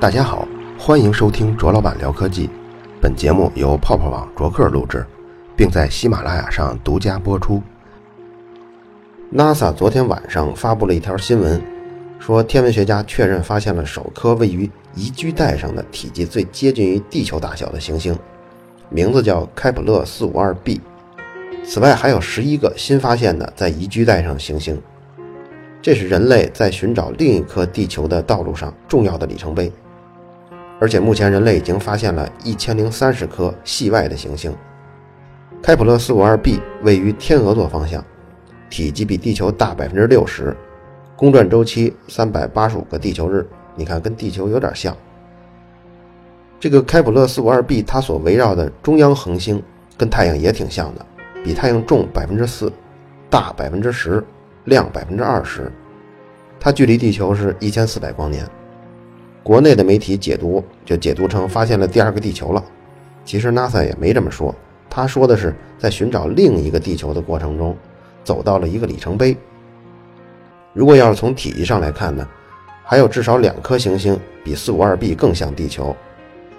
大家好，欢迎收听卓老板聊科技。本节目由泡泡网卓克录制，并在喜马拉雅上独家播出。NASA 昨天晚上发布了一条新闻，说天文学家确认发现了首颗位于宜居带上的体积最接近于地球大小的行星，名字叫开普勒四五二 b。此外，还有十一个新发现的在宜居带上行星，这是人类在寻找另一颗地球的道路上重要的里程碑。而且目前人类已经发现了一千零三十颗系外的行星。开普勒四五二 b 位于天鹅座方向，体积比地球大百分之六十，公转周期三百八十五个地球日。你看，跟地球有点像。这个开普勒四五二 b 它所围绕的中央恒星跟太阳也挺像的，比太阳重百分之四，大百分之十，亮百分之二十。它距离地球是一千四百光年。国内的媒体解读就解读成发现了第二个地球了，其实 NASA 也没这么说，他说的是在寻找另一个地球的过程中，走到了一个里程碑。如果要是从体积上来看呢，还有至少两颗行星比四五二 b 更像地球，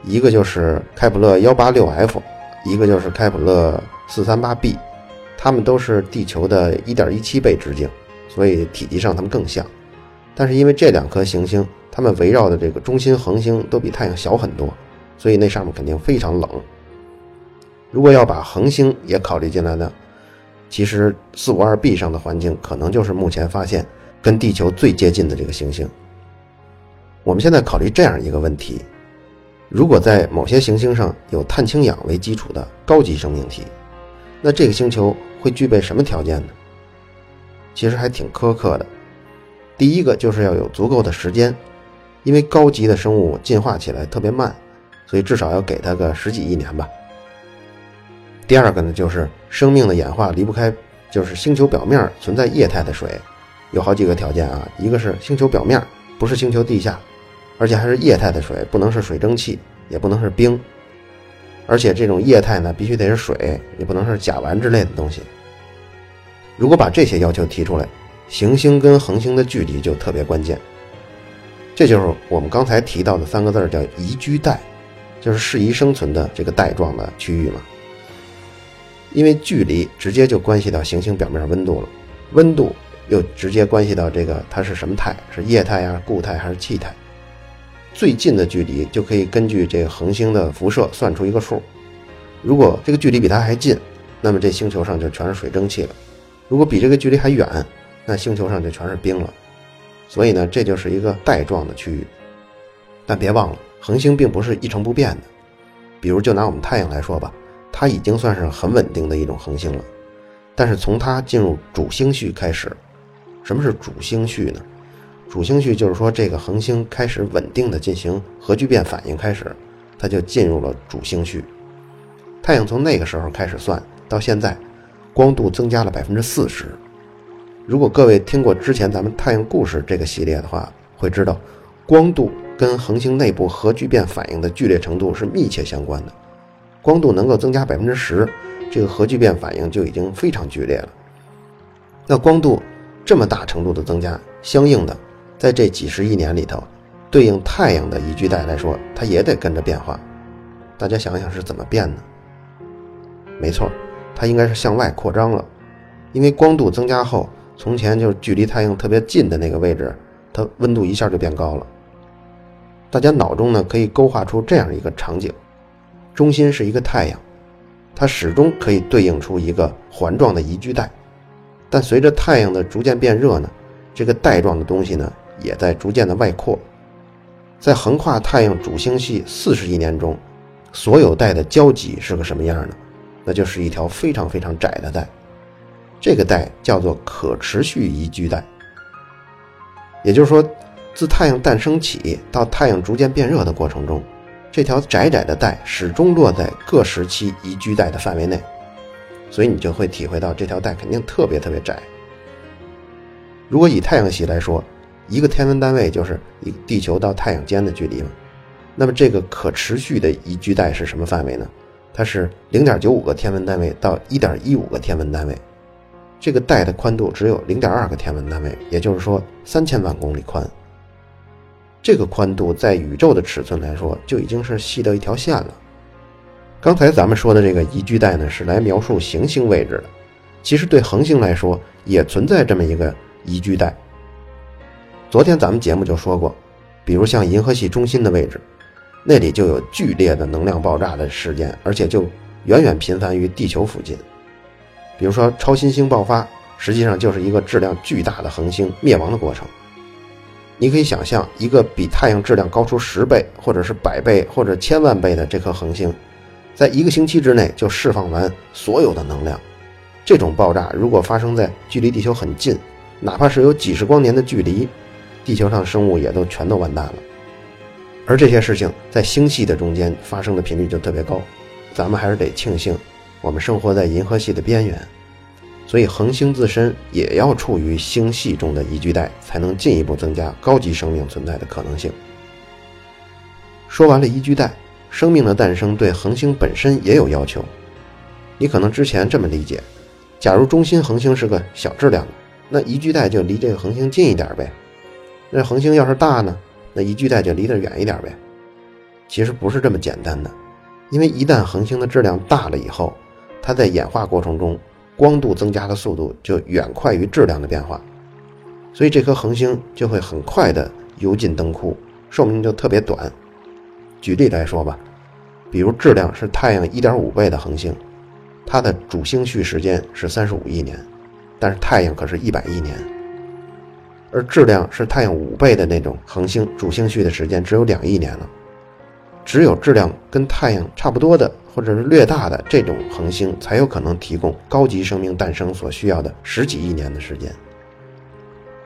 一个就是开普勒幺八六 f，一个就是开普勒四三八 b，它们都是地球的一点一七倍直径，所以体积上它们更像。但是因为这两颗行星，它们围绕的这个中心恒星都比太阳小很多，所以那上面肯定非常冷。如果要把恒星也考虑进来呢，其实四五二 b 上的环境可能就是目前发现跟地球最接近的这个行星。我们现在考虑这样一个问题：如果在某些行星上有碳氢氧为基础的高级生命体，那这个星球会具备什么条件呢？其实还挺苛刻的。第一个就是要有足够的时间。因为高级的生物进化起来特别慢，所以至少要给它个十几亿年吧。第二个呢，就是生命的演化离不开，就是星球表面存在液态的水，有好几个条件啊。一个是星球表面不是星球地下，而且还是液态的水，不能是水蒸气，也不能是冰，而且这种液态呢必须得是水，也不能是甲烷之类的东西。如果把这些要求提出来，行星跟恒星的距离就特别关键。这就是我们刚才提到的三个字，叫宜居带，就是适宜生存的这个带状的区域嘛。因为距离直接就关系到行星表面温度了，温度又直接关系到这个它是什么态，是液态呀、固态还是气态。最近的距离就可以根据这个恒星的辐射算出一个数。如果这个距离比它还近，那么这星球上就全是水蒸气了；如果比这个距离还远，那星球上就全是冰了。所以呢，这就是一个带状的区域，但别忘了，恒星并不是一成不变的。比如，就拿我们太阳来说吧，它已经算是很稳定的一种恒星了。但是从它进入主星序开始，什么是主星序呢？主星序就是说，这个恒星开始稳定的进行核聚变反应开始，它就进入了主星序。太阳从那个时候开始算到现在，光度增加了百分之四十。如果各位听过之前咱们太阳故事这个系列的话，会知道，光度跟恒星内部核聚变反应的剧烈程度是密切相关的。光度能够增加百分之十，这个核聚变反应就已经非常剧烈了。那光度这么大程度的增加，相应的，在这几十亿年里头，对应太阳的宜居带来说，它也得跟着变化。大家想想是怎么变呢？没错，它应该是向外扩张了，因为光度增加后。从前就距离太阳特别近的那个位置，它温度一下就变高了。大家脑中呢可以勾画出这样一个场景：中心是一个太阳，它始终可以对应出一个环状的宜居带。但随着太阳的逐渐变热呢，这个带状的东西呢也在逐渐的外扩。在横跨太阳主星系四十亿年中，所有带的交集是个什么样呢？那就是一条非常非常窄的带。这个带叫做可持续宜居带，也就是说，自太阳诞生起到太阳逐渐变热的过程中，这条窄窄的带始终落在各时期宜居带的范围内，所以你就会体会到这条带肯定特别特别窄。如果以太阳系来说，一个天文单位就是一地球到太阳间的距离嘛，那么这个可持续的宜居带是什么范围呢？它是零点九五个天文单位到一点一五个天文单位。这个带的宽度只有零点二个天文单位，也就是说三千万公里宽。这个宽度在宇宙的尺寸来说，就已经是细到一条线了。刚才咱们说的这个宜居带呢，是来描述行星位置的。其实对恒星来说，也存在这么一个宜居带。昨天咱们节目就说过，比如像银河系中心的位置，那里就有剧烈的能量爆炸的事件，而且就远远频繁于地球附近。比如说超新星爆发，实际上就是一个质量巨大的恒星灭亡的过程。你可以想象，一个比太阳质量高出十倍，或者是百倍，或者千万倍的这颗恒星。在一个星期之内就释放完所有的能量，这种爆炸如果发生在距离地球很近，哪怕是有几十光年的距离，地球上生物也都全都完蛋了。而这些事情在星系的中间发生的频率就特别高，咱们还是得庆幸我们生活在银河系的边缘，所以恒星自身也要处于星系中的宜居带，才能进一步增加高级生命存在的可能性。说完了宜居带。生命的诞生对恒星本身也有要求。你可能之前这么理解：假如中心恒星是个小质量的，那宜居带就离这个恒星近一点呗；那恒星要是大呢，那宜居带就离得远一点呗。其实不是这么简单的，因为一旦恒星的质量大了以后，它在演化过程中光度增加的速度就远快于质量的变化，所以这颗恒星就会很快的油尽灯枯，寿命就特别短。举例来说吧，比如质量是太阳1.5倍的恒星，它的主星序时间是35亿年，但是太阳可是一百亿年；而质量是太阳五倍的那种恒星，主星序的时间只有两亿年了。只有质量跟太阳差不多的，或者是略大的这种恒星，才有可能提供高级生命诞生所需要的十几亿年的时间。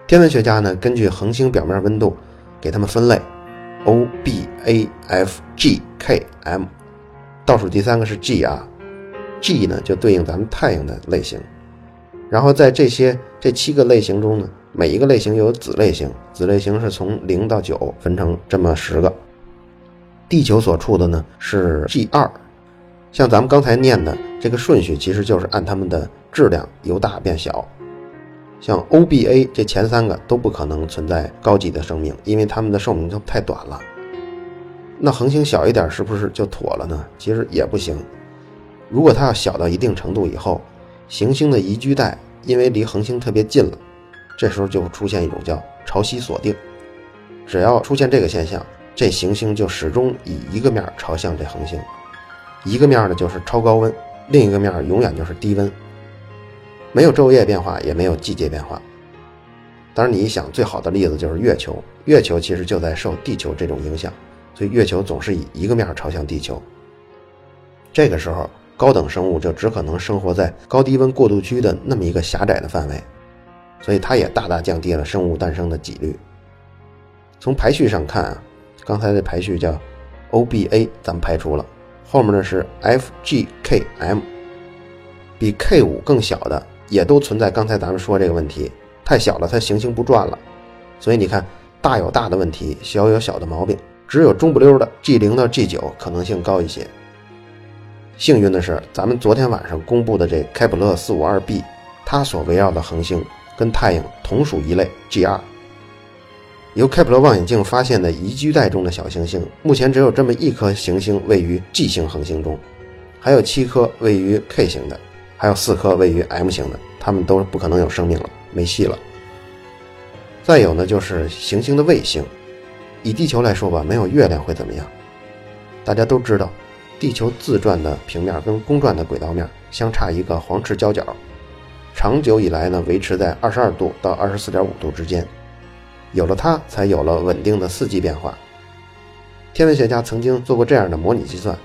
天文学家呢，根据恒星表面温度，给它们分类。O B A F G K M，倒数第三个是 G 啊，G 呢就对应咱们太阳的类型。然后在这些这七个类型中呢，每一个类型有子类型，子类型是从零到九分成这么十个。地球所处的呢是 G 二，像咱们刚才念的这个顺序，其实就是按它们的质量由大变小。像 O、B、A 这前三个都不可能存在高级的生命，因为它们的寿命就太短了。那恒星小一点是不是就妥了呢？其实也不行。如果它要小到一定程度以后，行星的宜居带因为离恒星特别近了，这时候就出现一种叫潮汐锁定。只要出现这个现象，这行星就始终以一个面朝向这恒星，一个面呢就是超高温，另一个面永远就是低温。没有昼夜变化，也没有季节变化。当然，你一想，最好的例子就是月球。月球其实就在受地球这种影响，所以月球总是以一个面朝向地球。这个时候，高等生物就只可能生活在高低温过渡区的那么一个狭窄的范围，所以它也大大降低了生物诞生的几率。从排序上看啊，刚才的排序叫 O B A，咱们排除了，后面的是 F G K M，比 K 五更小的。也都存在刚才咱们说这个问题，太小了，它行星不转了。所以你看，大有大的问题，小有小的毛病，只有中不溜的 G 零到 G 九可能性高一些。幸运的是，咱们昨天晚上公布的这开普勒四五二 b，它所围绕的恒星跟太阳同属一类 G 二。由开普勒望远镜发现的宜居带中的小行星，目前只有这么一颗行星位于 G 型恒星中，还有七颗位于 K 型的。还有四颗位于 M 型的，它们都不可能有生命了，没戏了。再有呢，就是行星的卫星。以地球来说吧，没有月亮会怎么样？大家都知道，地球自转的平面跟公转的轨道面相差一个黄赤交角，长久以来呢，维持在二十二度到二十四点五度之间。有了它，才有了稳定的四季变化。天文学家曾经做过这样的模拟计算：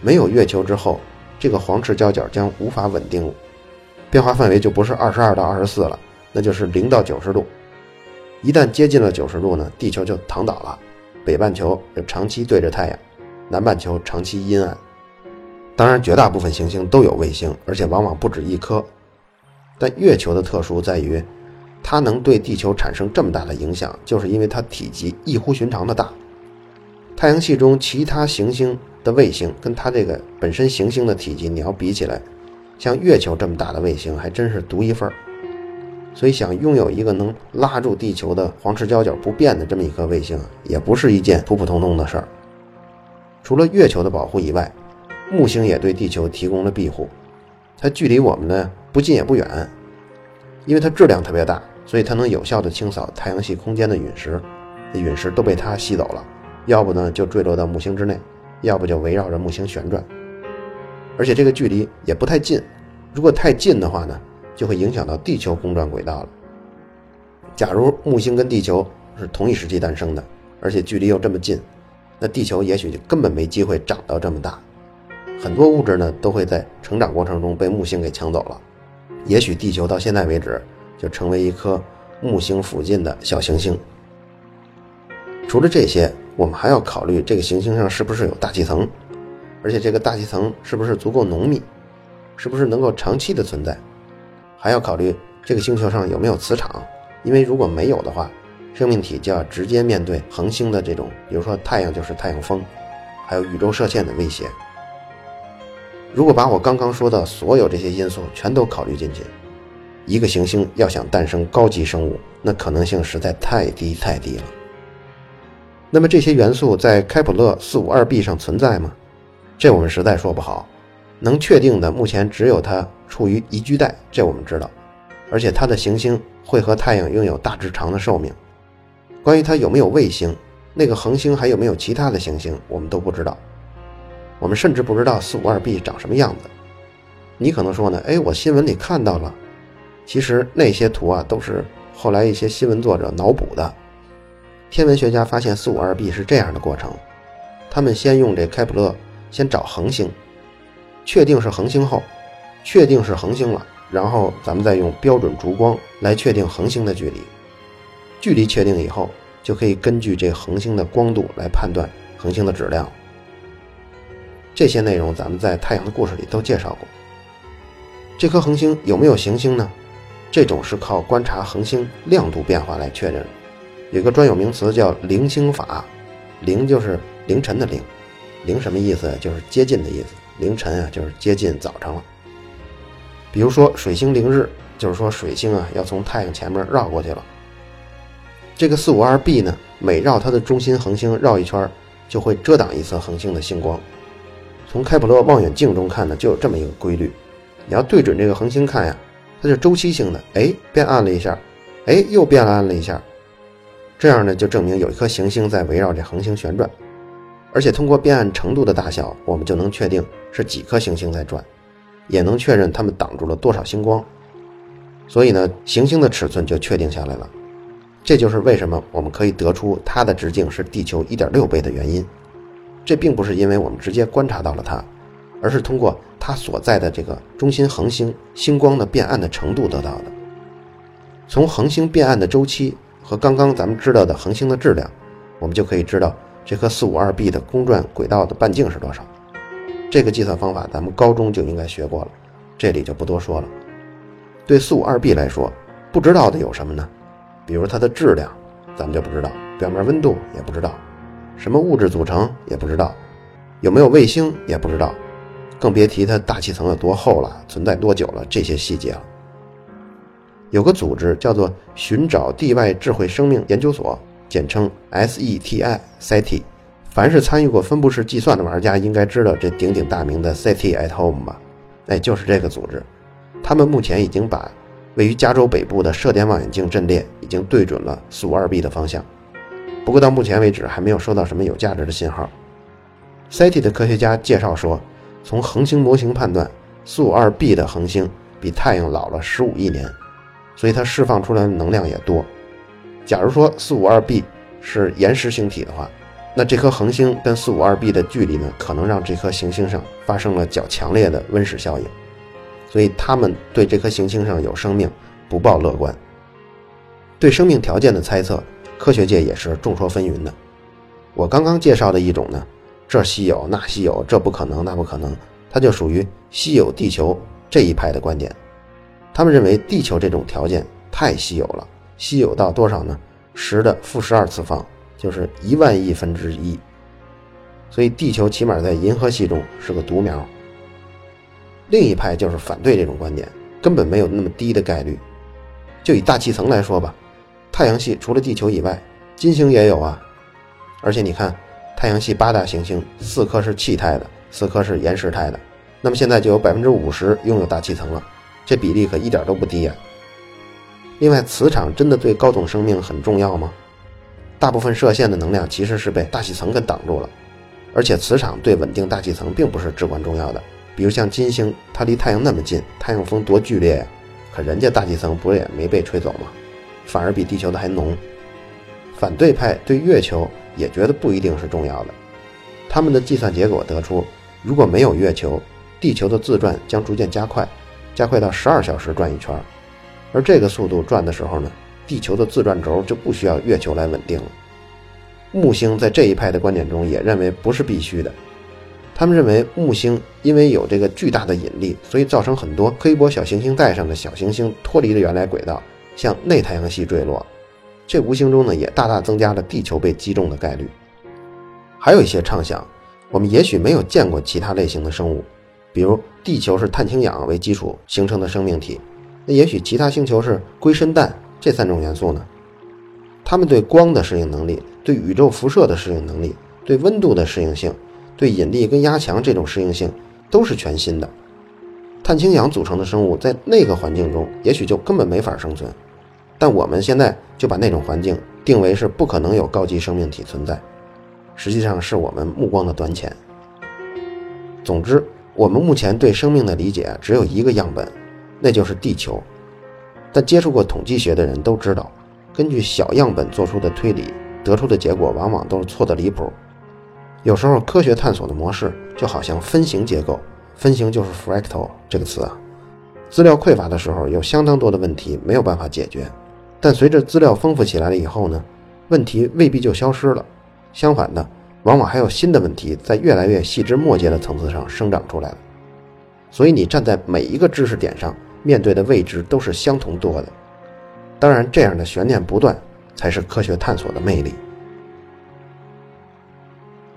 没有月球之后。这个黄赤交角将无法稳定，变化范围就不是二十二到二十四了，那就是零到九十度。一旦接近了九十度呢，地球就躺倒了，北半球就长期对着太阳，南半球长期阴暗。当然，绝大部分行星都有卫星，而且往往不止一颗。但月球的特殊在于，它能对地球产生这么大的影响，就是因为它体积异乎寻常的大。太阳系中其他行星。的卫星跟它这个本身行星的体积，你要比起来，像月球这么大的卫星还真是独一份儿。所以，想拥有一个能拉住地球的黄赤交角不变的这么一颗卫星，也不是一件普普通通的事儿。除了月球的保护以外，木星也对地球提供了庇护。它距离我们呢不近也不远，因为它质量特别大，所以它能有效地清扫太阳系空间的陨石。陨石都被它吸走了，要不呢就坠落到木星之内，要不就围绕着木星旋转。而且这个距离也不太近，如果太近的话呢？就会影响到地球公转轨道了。假如木星跟地球是同一时期诞生的，而且距离又这么近，那地球也许就根本没机会长到这么大。很多物质呢都会在成长过程中被木星给抢走了。也许地球到现在为止就成为一颗木星附近的小行星。除了这些，我们还要考虑这个行星上是不是有大气层，而且这个大气层是不是足够浓密，是不是能够长期的存在。还要考虑这个星球上有没有磁场，因为如果没有的话，生命体就要直接面对恒星的这种，比如说太阳就是太阳风，还有宇宙射线的威胁。如果把我刚刚说的所有这些因素全都考虑进去，一个行星要想诞生高级生物，那可能性实在太低太低了。那么这些元素在开普勒四五二 b 上存在吗？这我们实在说不好。能确定的，目前只有它处于宜居带，这我们知道。而且它的行星会和太阳拥有大致长的寿命。关于它有没有卫星，那个恒星还有没有其他的行星，我们都不知道。我们甚至不知道四五二 b 长什么样子。你可能说呢？哎，我新闻里看到了。其实那些图啊，都是后来一些新闻作者脑补的。天文学家发现四五二 b 是这样的过程：他们先用这开普勒先找恒星。确定是恒星后，确定是恒星了，然后咱们再用标准烛光来确定恒星的距离。距离确定以后，就可以根据这恒星的光度来判断恒星的质量。这些内容咱们在《太阳的故事》里都介绍过。这颗恒星有没有行星呢？这种是靠观察恒星亮度变化来确认。有个专有名词叫凌星法，凌就是凌晨的凌，凌什么意思？就是接近的意思。凌晨啊，就是接近早上了。比如说水星凌日，就是说水星啊要从太阳前面绕过去了。这个四五二 b 呢，每绕它的中心恒星绕一圈，就会遮挡一次恒星的星光。从开普勒望远镜中看呢，就有这么一个规律。你要对准这个恒星看呀，它是周期性的，哎，变暗了一下，哎，又变暗了一下。这样呢，就证明有一颗行星在围绕这恒星旋转。而且通过变暗程度的大小，我们就能确定是几颗行星在转，也能确认它们挡住了多少星光。所以呢，行星的尺寸就确定下来了。这就是为什么我们可以得出它的直径是地球1.6倍的原因。这并不是因为我们直接观察到了它，而是通过它所在的这个中心恒星星光的变暗的程度得到的。从恒星变暗的周期和刚刚咱们知道的恒星的质量，我们就可以知道。这颗四五二 b 的公转轨道的半径是多少？这个计算方法咱们高中就应该学过了，这里就不多说了。对四五二 b 来说，不知道的有什么呢？比如它的质量，咱们就不知道；表面温度也不知道；什么物质组成也不知道；有没有卫星也不知道，更别提它大气层有多厚了，存在多久了这些细节了。有个组织叫做寻找地外智慧生命研究所。简称 SETI，SETI。凡是参与过分布式计算的玩家应该知道这鼎鼎大名的 SETI at Home 吧？哎，就是这个组织。他们目前已经把位于加州北部的射电望远镜阵列已经对准了四五二 b 的方向。不过到目前为止还没有收到什么有价值的信号。SETI 的科学家介绍说，从恒星模型判断，四五二 b 的恒星比太阳老了十五亿年，所以它释放出来的能量也多。假如说四五二 b 是岩石星体的话，那这颗恒星跟四五二 b 的距离呢，可能让这颗行星上发生了较强烈的温室效应，所以他们对这颗行星上有生命不抱乐观。对生命条件的猜测，科学界也是众说纷纭的。我刚刚介绍的一种呢，这稀有那稀有，这不可能那不可能，它就属于稀有地球这一派的观点。他们认为地球这种条件太稀有了。稀有到多少呢？十的负十二次方，就是一万亿分之一。所以地球起码在银河系中是个独苗。另一派就是反对这种观点，根本没有那么低的概率。就以大气层来说吧，太阳系除了地球以外，金星也有啊。而且你看，太阳系八大行星，四颗是气态的，四颗是岩石态的。那么现在就有百分之五十拥有大气层了，这比例可一点都不低呀。另外，磁场真的对高等生命很重要吗？大部分射线的能量其实是被大气层给挡住了，而且磁场对稳定大气层并不是至关重要的。比如像金星，它离太阳那么近，太阳风多剧烈呀，可人家大气层不是也没被吹走吗？反而比地球的还浓。反对派对月球也觉得不一定是重要的，他们的计算结果得出，如果没有月球，地球的自转将逐渐加快，加快到十二小时转一圈。而这个速度转的时候呢，地球的自转轴就不需要月球来稳定了。木星在这一派的观点中也认为不是必须的，他们认为木星因为有这个巨大的引力，所以造成很多黑波小行星带上的小行星脱离了原来轨道，向内太阳系坠落，这无形中呢也大大增加了地球被击中的概率。还有一些畅想，我们也许没有见过其他类型的生物，比如地球是碳氢氧为基础形成的生命体。那也许其他星球是硅砷氮这三种元素呢？它们对光的适应能力、对宇宙辐射的适应能力、对温度的适应性、对引力跟压强这种适应性都是全新的。碳氢氧组成的生物在那个环境中也许就根本没法生存，但我们现在就把那种环境定为是不可能有高级生命体存在，实际上是我们目光的短浅。总之，我们目前对生命的理解只有一个样本。那就是地球，但接触过统计学的人都知道，根据小样本做出的推理，得出的结果往往都是错的离谱。有时候科学探索的模式就好像分形结构，分形就是 fractal 这个词啊。资料匮乏的时候，有相当多的问题没有办法解决，但随着资料丰富起来了以后呢，问题未必就消失了，相反的，往往还有新的问题在越来越细枝末节的层次上生长出来了。所以你站在每一个知识点上。面对的未知都是相同多的，当然，这样的悬念不断才是科学探索的魅力。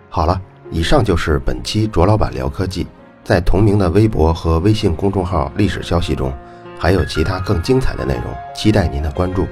好了，以上就是本期卓老板聊科技，在同名的微博和微信公众号历史消息中，还有其他更精彩的内容，期待您的关注。